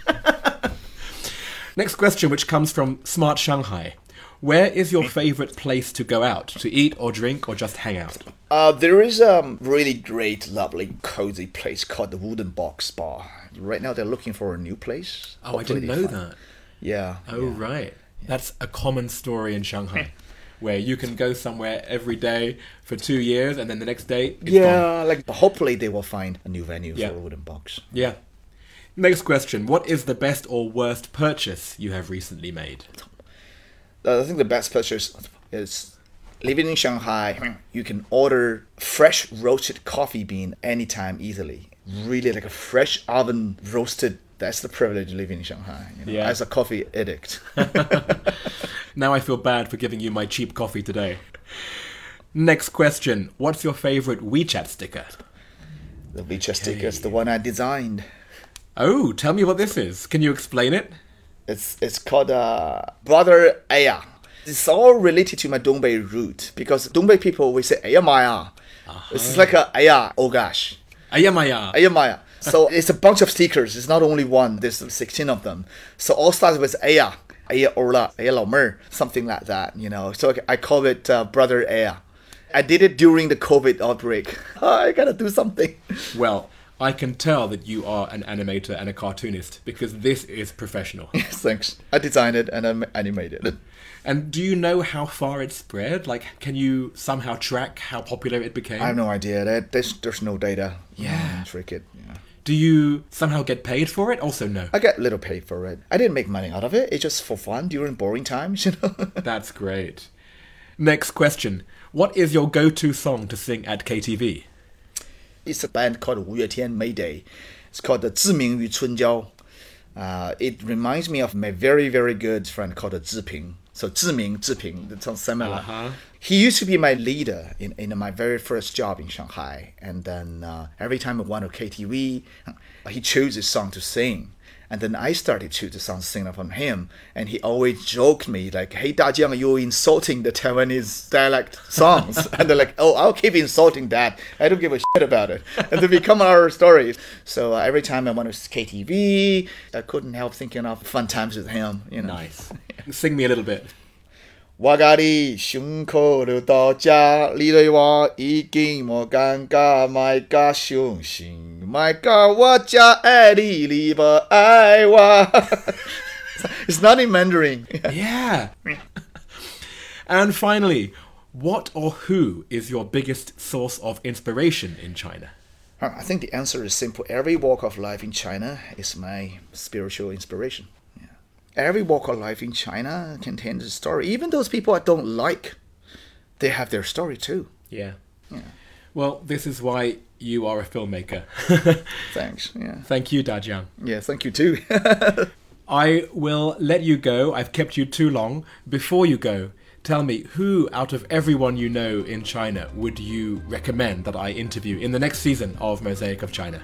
[SPEAKER 3] Next question, which comes from Smart Shanghai. Where is your favorite place to go out to eat or drink or just hang out?
[SPEAKER 1] Uh, there is a really great, lovely, cozy place called the Wooden Box Bar. Right now, they're looking for a new place.
[SPEAKER 3] Oh, I didn't know
[SPEAKER 1] find-
[SPEAKER 3] that.
[SPEAKER 1] Yeah.
[SPEAKER 3] Oh, right. That's a common story in Shanghai. Where you can go somewhere every day for two years, and then the next day, it's gone.
[SPEAKER 1] Yeah, like but hopefully they will find a new venue
[SPEAKER 3] Yeah.
[SPEAKER 1] for a wooden box.
[SPEAKER 3] Yeah. Next question. What is the best or worst purchase you have recently made?
[SPEAKER 1] Uh, I think the best purchase is living in Shanghai. You can order fresh roasted coffee bean anytime easily. Really, like a fresh oven roasted. That's the privilege of living in Shanghai. You know,
[SPEAKER 3] Yeah.
[SPEAKER 1] As a coffee addict.
[SPEAKER 3] Now I feel bad for giving you my cheap coffee today. Next question. What's your favorite WeChat sticker?
[SPEAKER 1] the WeChat sticker is the one I designed.
[SPEAKER 3] Oh, tell me what this is. Can you explain it?
[SPEAKER 1] It's it's called uh, Brother Aya. It's all related to my Dongbei root because Dongbei people we say Aya Maya. It's like a Aya, oh gosh.
[SPEAKER 3] Ayamaya.
[SPEAKER 1] Aya Maya. So it's a bunch of stickers. It's not only one. There's 16 of them. So all starts with Aya, Aya Ola, Aya Lao Mer, something like that. You know. So I call it uh, Brother Aya. I did it during the COVID outbreak. I gotta do something.
[SPEAKER 3] Well, I can tell that you are an animator and a cartoonist because this is professional.
[SPEAKER 1] Thanks. I designed it and I animated it.
[SPEAKER 3] And do you know how far it spread? Like, can you somehow track how popular it became?
[SPEAKER 1] I have no idea. There, there's, there's no data. Yeah. Mm, trick it. Yeah.
[SPEAKER 3] Do you somehow get paid for it? Also, no.
[SPEAKER 1] I get little paid for it. I didn't make money out of it. It's just for fun during boring times, you know?
[SPEAKER 3] That's great. Next question. What is your go-to song to sing at KTV?
[SPEAKER 1] It's a band called Wu Yetian Mayday. It's called the 志明与春娇. Uh, it reminds me of my very, very good friend called Ziping. So 志明, Ziping, that sounds similar.
[SPEAKER 3] Uh-huh.
[SPEAKER 1] He used to be my leader in, in my very first job in Shanghai. And then uh, every time I went to KTV, he chose a song to sing. And then I started to the song sing from him, and he always joked me like, "Hey, Dajiang, you're insulting the Taiwanese dialect songs." and they're like, "Oh, I'll keep insulting that. I don't give a shit about it." And they become our stories. So uh, every time I went to KTV, I couldn't help thinking of fun times with him. You know.
[SPEAKER 3] Nice. Sing me a little bit.
[SPEAKER 1] 我甲你胸口就到家，你对我已经无尴尬，莫甲伤心，莫甲我只爱你，你不爱我。It's not in Mandarin.
[SPEAKER 3] Yeah. and finally, what or who is your biggest source of inspiration in China?
[SPEAKER 1] I think the answer is simple. Every walk of life in China is my spiritual inspiration. Yeah. Every walk of life in China contains a story. Even those people I don't like, they have their story too.
[SPEAKER 3] Yeah. Well, this is why you are a filmmaker.
[SPEAKER 1] Thanks. Yeah.
[SPEAKER 3] Thank you, Dajiang.
[SPEAKER 1] Yeah. Thank you too.
[SPEAKER 3] I will let you go. I've kept you too long. Before you go, tell me who out of everyone you know in China would you recommend that I interview in the next season of Mosaic of China?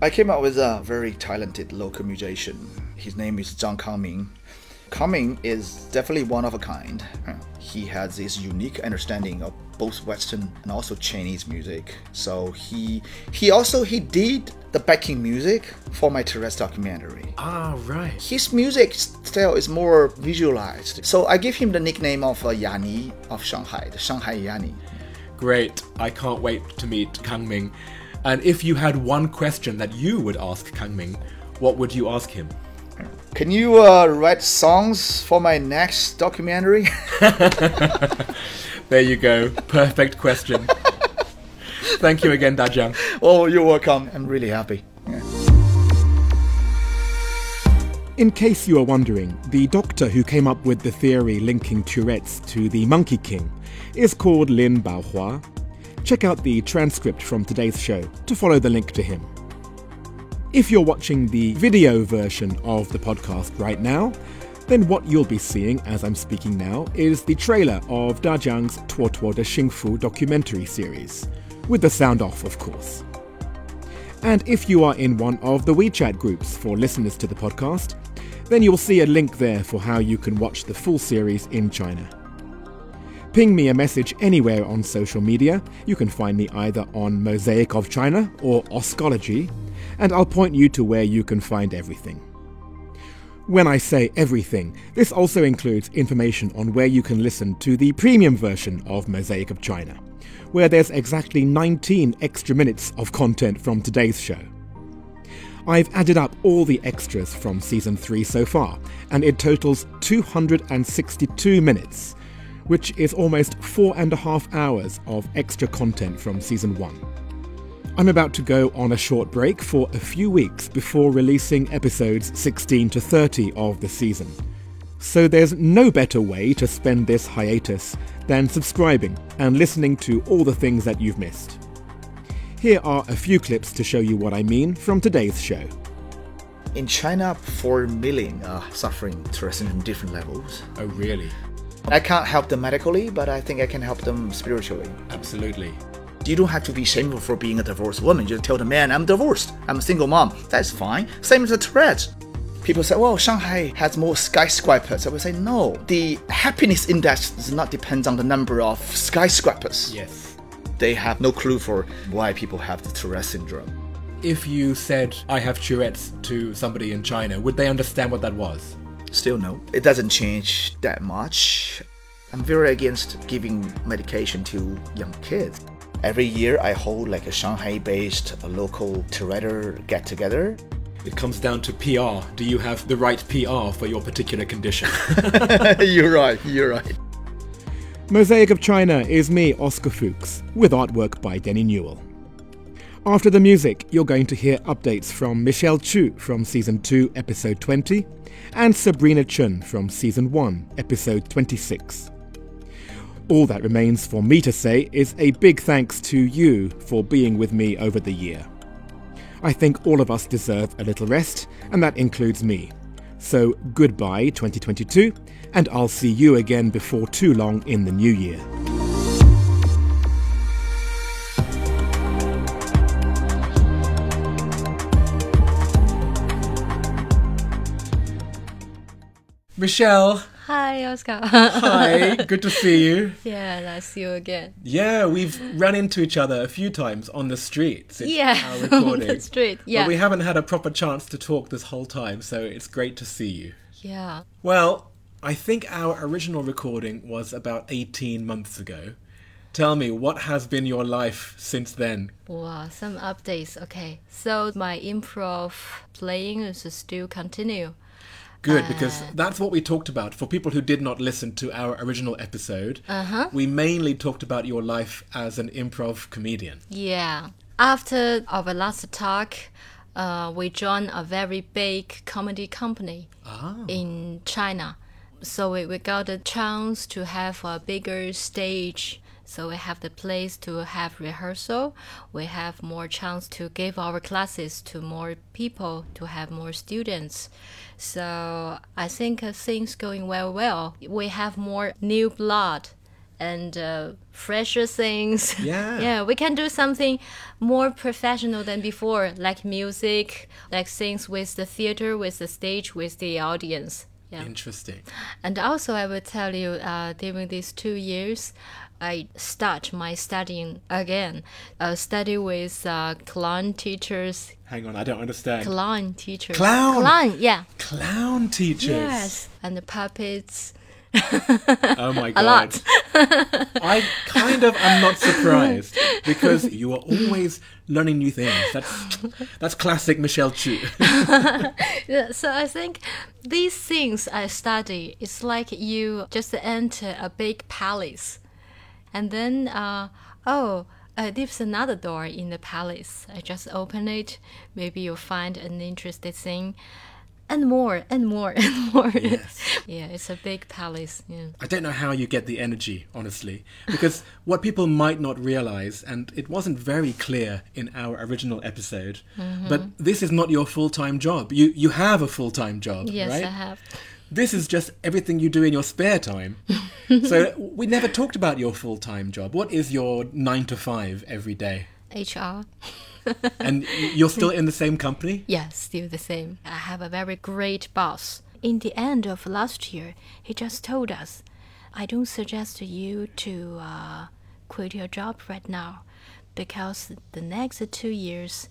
[SPEAKER 1] I came up with a very talented local musician. His name is Zhang Kangming. Kangming is definitely one of a kind. He has this unique understanding of both Western and also Chinese music. So he he also he did the backing music for my Tourette's documentary.
[SPEAKER 5] Ah, right.
[SPEAKER 1] His music style is more visualized. So I give him the nickname of uh, Yanni of Shanghai, the Shanghai Yanni.
[SPEAKER 5] Great. I can't wait to meet Kang Ming. And if you had one question that you would ask Kang Ming, what would you ask him?
[SPEAKER 1] Can you uh, write songs for my next documentary?
[SPEAKER 5] There you go. Perfect question. Thank you again, Dajiang.
[SPEAKER 1] oh, you're welcome. I'm really happy. Yeah.
[SPEAKER 3] In case you are wondering, the doctor who came up with the theory linking Tourette's to the Monkey King is called Lin Baohua. Check out the transcript from today's show to follow the link to him. If you're watching the video version of the podcast right now, then what you'll be seeing as I'm speaking now is the trailer of Dajiang's Tuo Tuo de Xingfu documentary series, with the sound off, of course. And if you are in one of the WeChat groups for listeners to the podcast, then you'll see a link there for how you can watch the full series in China. Ping me a message anywhere on social media. You can find me either on Mosaic of China or Oscology, and I'll point you to where you can find everything. When I say everything, this also includes information on where you can listen to the premium version of Mosaic of China, where there's exactly 19 extra minutes of content from today's show. I've added up all the extras from season 3 so far, and it totals 262 minutes, which is almost four and a half hours of extra content from season 1. I'm about to go on a short break for a few weeks before releasing episodes 16 to 30 of the season. So there's no better way to spend this hiatus than subscribing and listening to all the things that you've missed. Here are a few clips to show you what I mean from today's show.
[SPEAKER 1] In China, 4 million are suffering Tourette's in different levels.
[SPEAKER 5] Oh, really?
[SPEAKER 1] I can't help them medically, but I think I can help them spiritually.
[SPEAKER 5] Absolutely.
[SPEAKER 1] You don't have to be shameful for being a divorced woman. Just tell the man, I'm divorced. I'm a single mom. That's fine. Same as the Tourette's. People say, well, Shanghai has more skyscrapers. I would say, no. The happiness index does not depend on the number of skyscrapers.
[SPEAKER 5] Yes.
[SPEAKER 1] They have no clue for why people have the Tourette syndrome.
[SPEAKER 5] If you said, I have Tourette's to somebody in China, would they understand what that was?
[SPEAKER 1] Still no. It doesn't change that much. I'm very against giving medication to young kids. Every year I hold like a Shanghai-based local Tourette get-together.
[SPEAKER 5] It comes down to PR. Do you have the right PR for your particular condition?
[SPEAKER 1] you're right, you're right.
[SPEAKER 3] Mosaic of China is me, Oscar Fuchs, with artwork by Denny Newell. After the music, you're going to hear updates from Michelle Chu from Season 2, Episode 20, and Sabrina Chun from Season 1, Episode 26. All that remains for me to say is a big thanks to you for being with me over the year. I think all of us deserve a little rest, and that includes me. So goodbye 2022, and I'll see you again before too long in the new year.
[SPEAKER 5] Michelle,
[SPEAKER 4] Hi, Oscar.
[SPEAKER 5] hi. Good to see you.
[SPEAKER 4] yeah, nice to see you again.
[SPEAKER 5] Yeah, we've run into each other a few times on the street since
[SPEAKER 4] Yeah,
[SPEAKER 5] our
[SPEAKER 4] on the street. Yeah, But
[SPEAKER 5] we haven't had a proper chance to talk this whole time, so it's great to see you.
[SPEAKER 4] yeah.
[SPEAKER 5] Well, I think our original recording was about 18 months ago. Tell me, what has been your life since then?
[SPEAKER 4] Wow, some updates. Okay, so my improv playing is still continue.
[SPEAKER 5] Good, ah. because that's what we talked about. For people who did not listen to our original episode, uh-huh. we mainly talked about your life as an improv comedian.
[SPEAKER 4] Yeah. After our last talk, uh, we joined a very big comedy company ah. in China. So we, we got a chance to have a bigger stage. So we have the place to have rehearsal. We have more chance to give our classes to more people, to have more students. So I think uh, things going well. Well, we have more new blood and uh, fresher things.
[SPEAKER 5] Yeah.
[SPEAKER 4] yeah, we can do something more professional than before, like music, like things with the theater, with the stage, with the audience. Yeah.
[SPEAKER 3] Interesting.
[SPEAKER 4] And also, I will tell you, uh, during these two years, I start my studying again. Uh, study with uh, clown teachers.
[SPEAKER 3] Hang on, I don't understand.
[SPEAKER 4] Clown teachers.
[SPEAKER 3] Clown?
[SPEAKER 4] Clown, yeah.
[SPEAKER 3] Clown teachers.
[SPEAKER 4] Yes. And the puppets.
[SPEAKER 3] Oh my god.
[SPEAKER 4] A lot.
[SPEAKER 3] I kind of am not surprised because you are always learning new things. That's that's classic Michelle Chu.
[SPEAKER 4] Yeah, so I think these things I study, it's like you just enter a big palace. And then, uh, oh, uh, there's another door in the palace. I just open it. Maybe you'll find an interesting thing. And more, and more, and more.
[SPEAKER 3] Yes.
[SPEAKER 4] yeah, it's a big palace. Yeah.
[SPEAKER 3] I don't know how you get the energy, honestly, because what people might not realize, and it wasn't very clear in our original episode,
[SPEAKER 4] Mm-hmm.
[SPEAKER 3] but this is not your full-time job. You you have a full-time job,
[SPEAKER 4] Yes,
[SPEAKER 3] right?
[SPEAKER 4] I have.
[SPEAKER 3] This is just everything you do in your spare time. so we never talked about your full-time job. What is your nine to five every day?
[SPEAKER 4] HR.
[SPEAKER 3] And you're still in the same company?
[SPEAKER 4] Yeah, still the same. I have a very great boss. In the end of last year, he just told us, I don't suggest to you to uh, quit your job right now because the next two years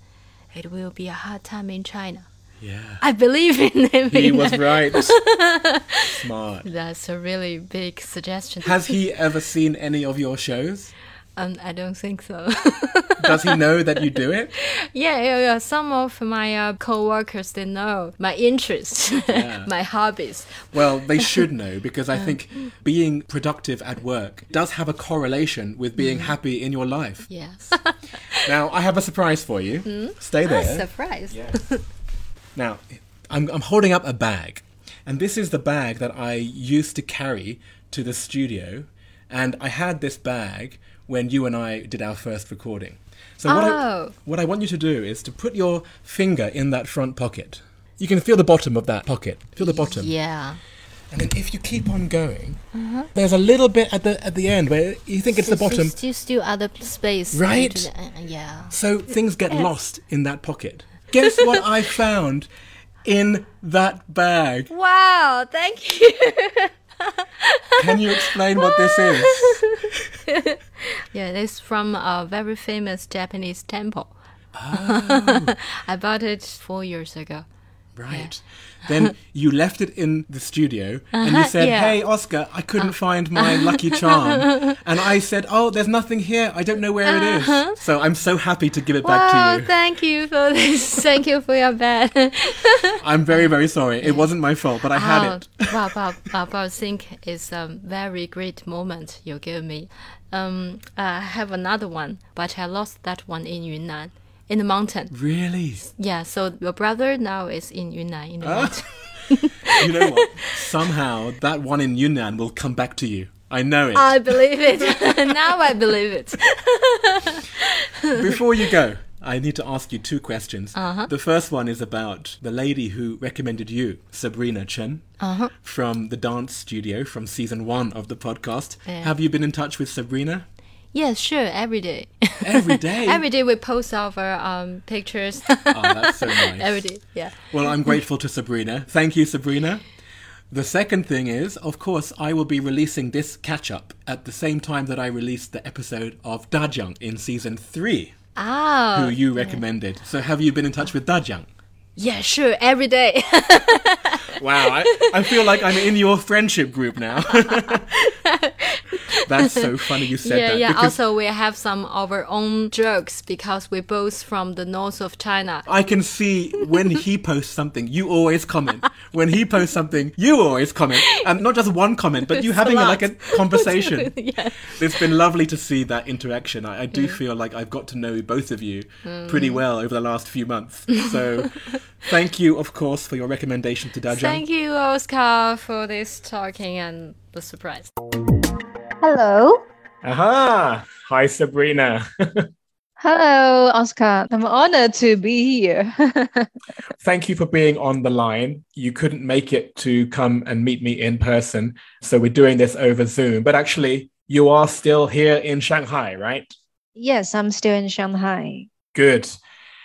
[SPEAKER 4] it will be a hard time in China.
[SPEAKER 3] Yeah.
[SPEAKER 4] I believe in him.
[SPEAKER 3] He was right. Smart.
[SPEAKER 4] That's a really big suggestion.
[SPEAKER 3] Has he ever seen any of your shows?
[SPEAKER 4] um, I don't think so.
[SPEAKER 3] Does he know that you do it?
[SPEAKER 4] yeah, yeah, yeah. Some of my uh, co-workers they know my interests,
[SPEAKER 3] Yeah.
[SPEAKER 4] my hobbies.
[SPEAKER 3] Well, they should know because I think being productive at work does have a correlation with being happy in your life.
[SPEAKER 4] Yes.
[SPEAKER 3] Now, I have a surprise for you. Stay
[SPEAKER 4] Ah,
[SPEAKER 3] there.
[SPEAKER 4] surprise.
[SPEAKER 3] Now, I'm, I'm holding up a bag, and this is the bag that I used to carry to the studio, and I had this bag when you and I did our first recording. So what, I,
[SPEAKER 4] Oh.
[SPEAKER 3] what I want you to do is to put your finger in that front pocket. You can feel the bottom of that pocket. Feel the bottom.
[SPEAKER 4] Yeah.
[SPEAKER 3] And then if you keep on going, there's a little bit at the at the end where you think it's the bottom.
[SPEAKER 4] Still, still other space.
[SPEAKER 3] Right?
[SPEAKER 4] the- uh, yeah.
[SPEAKER 3] So things get lost in that pocket. Guess what I found in that bag?
[SPEAKER 4] Wow! Thank you.
[SPEAKER 3] Can you explain what this is?
[SPEAKER 4] yeah, it's from a very famous Japanese temple.
[SPEAKER 3] Oh.
[SPEAKER 4] I bought it four years ago.
[SPEAKER 3] Right. Then you left it in the studio and you
[SPEAKER 4] Uh-huh,
[SPEAKER 3] said,
[SPEAKER 4] yeah.
[SPEAKER 3] Hey, Oscar, I couldn't find my lucky charm. And I said, Oh, there's nothing here. I don't know where it is. So I'm so happy to give it back
[SPEAKER 4] Uh-huh.
[SPEAKER 3] To you.
[SPEAKER 4] Thank you for this. thank you for your bed.
[SPEAKER 3] I'm very, very sorry. It wasn't my fault, but I had it.
[SPEAKER 4] wow, wow, wow, wow, I think it's a very great moment you give me. Um, I have another one, but I lost that one in Yunnan, in the mountain.
[SPEAKER 3] Really?
[SPEAKER 4] Yeah, so your brother now is in Yunnan, in the
[SPEAKER 3] Ah.
[SPEAKER 4] mountain.
[SPEAKER 3] You know what? Somehow that one in Yunnan will come back to you. I know it.
[SPEAKER 4] I believe it. now I believe it.
[SPEAKER 3] Before you go, I need to ask you two questions.
[SPEAKER 4] Uh-huh.
[SPEAKER 3] The first one is about the lady who recommended you, Sabrina Chen,
[SPEAKER 4] Uh-huh.
[SPEAKER 3] from the dance studio from season one of the podcast.
[SPEAKER 4] Yeah.
[SPEAKER 3] Have you been in touch with Sabrina?
[SPEAKER 4] Yes, sure, every day.
[SPEAKER 3] Every day?
[SPEAKER 4] every day we post our um, pictures.
[SPEAKER 3] Oh, that's so nice.
[SPEAKER 4] every day, yeah.
[SPEAKER 3] Well, I'm grateful to Sabrina. Thank you, Sabrina. The second thing is, of course, I will be releasing this catch up at the same time that I released the episode of Dajiang in season three,
[SPEAKER 4] Oh,
[SPEAKER 3] who you recommended. So, have you been in touch with Dajiang?
[SPEAKER 4] yeah, sure, every day.
[SPEAKER 3] Wow, I, I feel like I'm in your friendship group now. That's so funny you said
[SPEAKER 4] yeah,
[SPEAKER 3] that.
[SPEAKER 4] yeah. Also, we have some of our own jokes because we're both from the north of China.
[SPEAKER 3] I can see when he posts something, you always comment. When he posts something, you always comment. And not just one comment, but you having
[SPEAKER 4] a
[SPEAKER 3] like a conversation.
[SPEAKER 4] yeah.
[SPEAKER 3] It's been lovely to see that interaction. I, I do mm. feel like I've got to know both of you mm. pretty well over the last few months. So thank you, of course, for your recommendation to Dajiang.
[SPEAKER 4] Thank you, Oscar, for this talking and the surprise.
[SPEAKER 6] Hello.
[SPEAKER 3] Aha! Hi, Sabrina.
[SPEAKER 6] Hello, Oscar. I'm honored to be here.
[SPEAKER 3] Thank you for being on the line. You couldn't make it to come and meet me in person. So we're doing this over Zoom. But actually, you are still here in Shanghai, right?
[SPEAKER 6] yes, I'm still in Shanghai.
[SPEAKER 3] Good.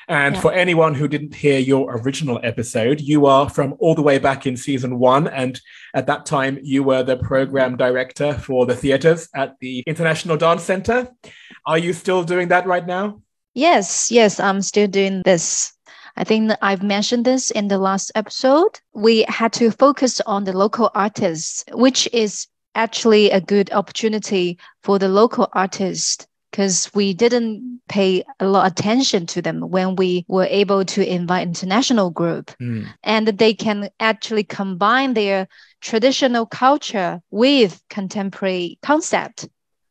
[SPEAKER 7] And
[SPEAKER 6] Yeah.
[SPEAKER 7] for anyone who didn't hear your original episode, you are from all the way back in season one. And at that time, you were the program director for the theaters at the International Dance Center. Are you still doing that right now?
[SPEAKER 6] Yes, yes, I'm still doing this. I think I've mentioned this in the last episode. We had to focus on the local artists, which is actually a good opportunity for the local artists because we didn't pay a lot of attention to them when we were able to invite international group. Hmm. And they can actually combine their traditional culture with contemporary concept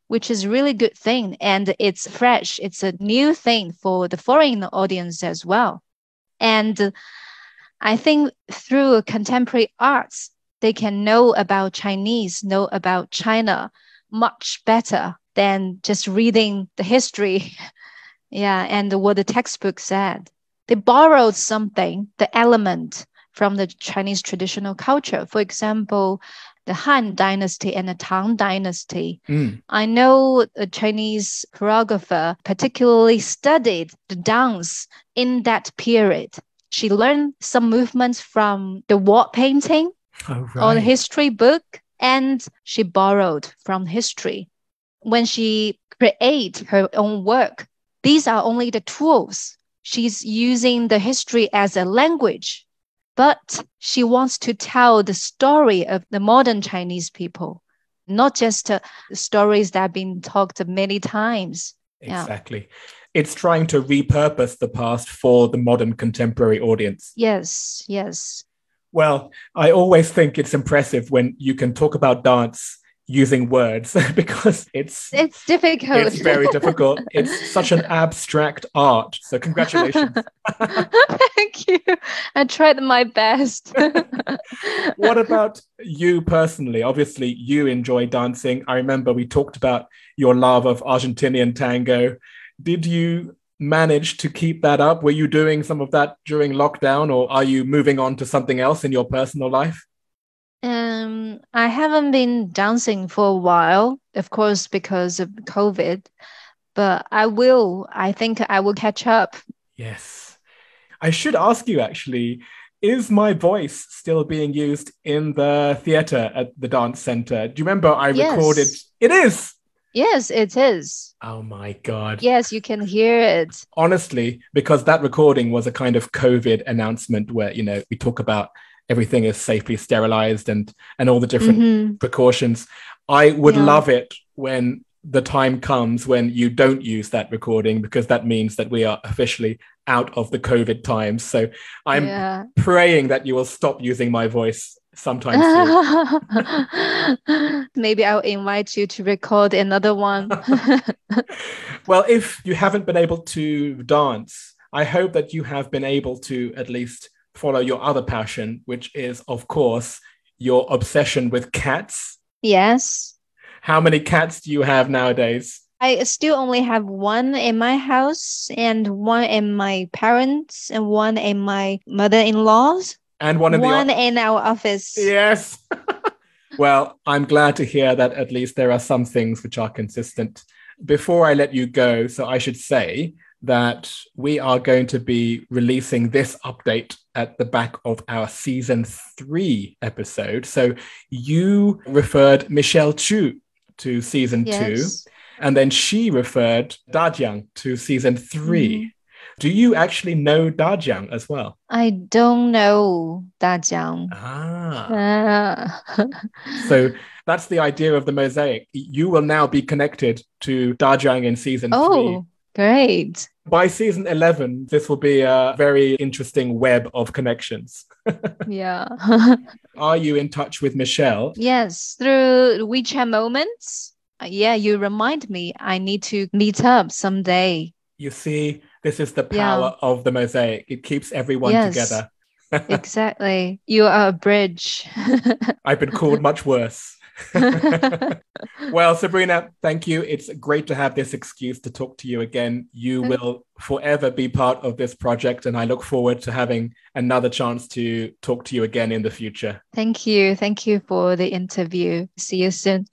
[SPEAKER 6] which is really good thing. And it's fresh. It's a new thing for the foreign audience as well. And i think through contemporary arts they can know about chinese know about china much better than just reading the history yeah and what the textbook said they borrowed something the element from the chinese traditional culture for example the Han dynasty and the Tang dynasty.
[SPEAKER 7] Mm.
[SPEAKER 6] I know a Chinese choreographer particularly studied the dance in that period. She learned some movements from the wall painting
[SPEAKER 7] Oh,
[SPEAKER 6] or the history book, and she borrowed from history. When she creates her own work, these are only the tools. She's using the history as a language but she wants to tell the story of the modern Chinese people, not just uh, stories that have been talked many times. Yeah.
[SPEAKER 7] Exactly. It's trying to repurpose the past for the modern contemporary audience.
[SPEAKER 6] Yes, yes.
[SPEAKER 7] Well, I always think it's impressive when you can talk about dance using words because it's
[SPEAKER 6] It's difficult.
[SPEAKER 7] it's very difficult. It's such an abstract art. So congratulations.
[SPEAKER 6] Thank you. I tried my best.
[SPEAKER 7] what about you personally? Obviously, you enjoy dancing. I remember we talked about your love of Argentinian tango. Did you manage to keep that up? Were you doing some of that during lockdown, or are you moving on to something else in your personal life?
[SPEAKER 6] Um, I haven't been dancing for a while, of course, because of COVID, but I will. I think I will catch up.
[SPEAKER 7] Yes. I should ask you actually is my voice still being used in the theater at the dance center? Do you remember I
[SPEAKER 6] Yes.
[SPEAKER 7] recorded? It is.
[SPEAKER 6] Yes, it is.
[SPEAKER 7] Oh my God.
[SPEAKER 6] Yes, you can hear it.
[SPEAKER 7] honestly, because that recording was a kind of COVID announcement where, you know, we talk about everything is safely sterilized and and all the different
[SPEAKER 6] Mhm.
[SPEAKER 7] precautions. I would
[SPEAKER 6] Yeah.
[SPEAKER 7] love it when the time comes when you don't use that recording because that means that we are officially out of the COVID times. So I'm
[SPEAKER 6] Yeah.
[SPEAKER 7] praying that you will stop using my voice sometime soon.
[SPEAKER 6] Maybe I'll invite you to record another one.
[SPEAKER 7] well, if you haven't been able to dance, I hope that you have been able to at least follow your other passion, which is, of course, your obsession with cats.
[SPEAKER 6] yes.
[SPEAKER 7] How many cats do you have nowadays?
[SPEAKER 6] I still only have one in my house and one in my parents and one in my mother-in-law's,
[SPEAKER 7] And one in
[SPEAKER 6] one
[SPEAKER 7] the
[SPEAKER 6] in our office.
[SPEAKER 7] yes. well, I'm glad to hear that at least there are some things which are consistent. Before I let you go, so I should say that we are going to be releasing this update at the back of our season three episode. So you referred Michelle Chu to season two, and then she referred Dajiang to season 3 Do you actually know Dajiang as well?
[SPEAKER 6] I don't know Dajiang.
[SPEAKER 7] Ah.
[SPEAKER 6] Ah.
[SPEAKER 7] So that's the idea of the mosaic. You will now be connected to Dajiang in season three.
[SPEAKER 6] oh, great.
[SPEAKER 7] By season 11, this will be a very interesting web of connections.
[SPEAKER 6] Yeah.
[SPEAKER 7] Are you in touch with Michelle?
[SPEAKER 6] Yes, through WeChat moments. Uh, Yeah, you remind me I need to meet up someday.
[SPEAKER 7] You see, this is the
[SPEAKER 6] Yeah.
[SPEAKER 7] power of the mosaic. It keeps everyone
[SPEAKER 6] Yes.
[SPEAKER 7] together.
[SPEAKER 6] Exactly. You are a bridge.
[SPEAKER 7] I've been called much worse. well, Sabrina, thank you. It's great to have this excuse to talk to you again. You
[SPEAKER 6] Mm.
[SPEAKER 7] will forever be part of this project, and I look forward to having another chance to talk to you again in the future.
[SPEAKER 6] Thank you. Thank you for the interview. See you soon.